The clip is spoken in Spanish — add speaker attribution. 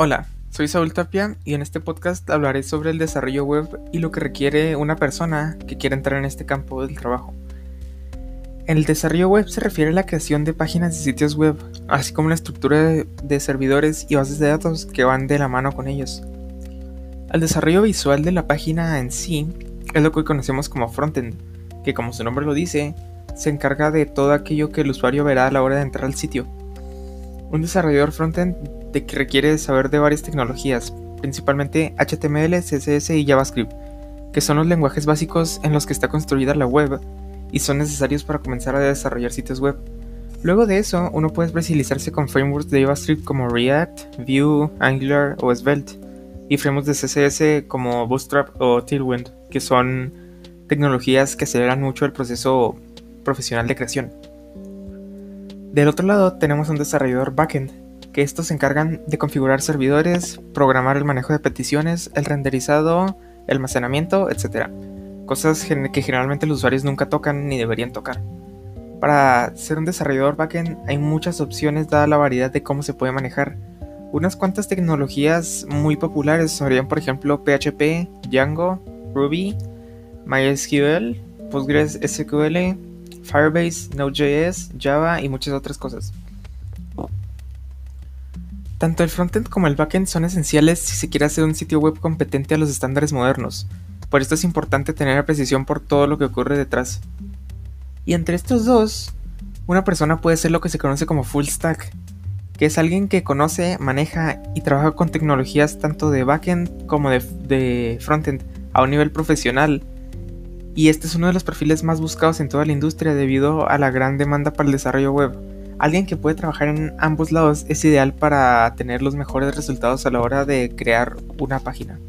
Speaker 1: Hola, soy Saúl Tapia y en este podcast hablaré sobre el desarrollo web y lo que requiere una persona que quiera entrar en este campo del trabajo. El desarrollo web se refiere a la creación de páginas y sitios web, así como la estructura de servidores y bases de datos que van de la mano con ellos. El desarrollo visual de la página en sí es lo que conocemos como frontend, que como su nombre lo dice, se encarga de todo aquello que el usuario verá a la hora de entrar al sitio. Un desarrollador frontend de que requiere saber de varias tecnologías, principalmente HTML, CSS y JavaScript, que son los lenguajes básicos en los que está construida la web y son necesarios para comenzar a desarrollar sitios web. Luego de eso, uno puede especializarse con frameworks de JavaScript como React, Vue, Angular o Svelte, y frameworks de CSS como Bootstrap o Tailwind, que son tecnologías que aceleran mucho el proceso profesional de creación. Del otro lado tenemos un desarrollador backend, estos se encargan de configurar servidores, programar el manejo de peticiones, el renderizado, el almacenamiento, etc. Cosas que generalmente los usuarios nunca tocan ni deberían tocar. Para ser un desarrollador backend hay muchas opciones dada la variedad de cómo se puede manejar. Unas cuantas tecnologías muy populares serían por ejemplo PHP, Django, Ruby, MySQL, PostgreSQL, Firebase, Node.js, Java y muchas otras cosas. Tanto el frontend como el backend son esenciales si se quiere hacer un sitio web competente a los estándares modernos. Por esto es importante tener precisión por todo lo que ocurre detrás. Y entre estos dos, una persona puede ser lo que se conoce como full stack, que es alguien que conoce, maneja y trabaja con tecnologías tanto de backend como de, de frontend a un nivel profesional y este es uno de los perfiles más buscados en toda la industria debido a la gran demanda para el desarrollo web. Alguien que puede trabajar en ambos lados es ideal para tener los mejores resultados a la hora de crear una página.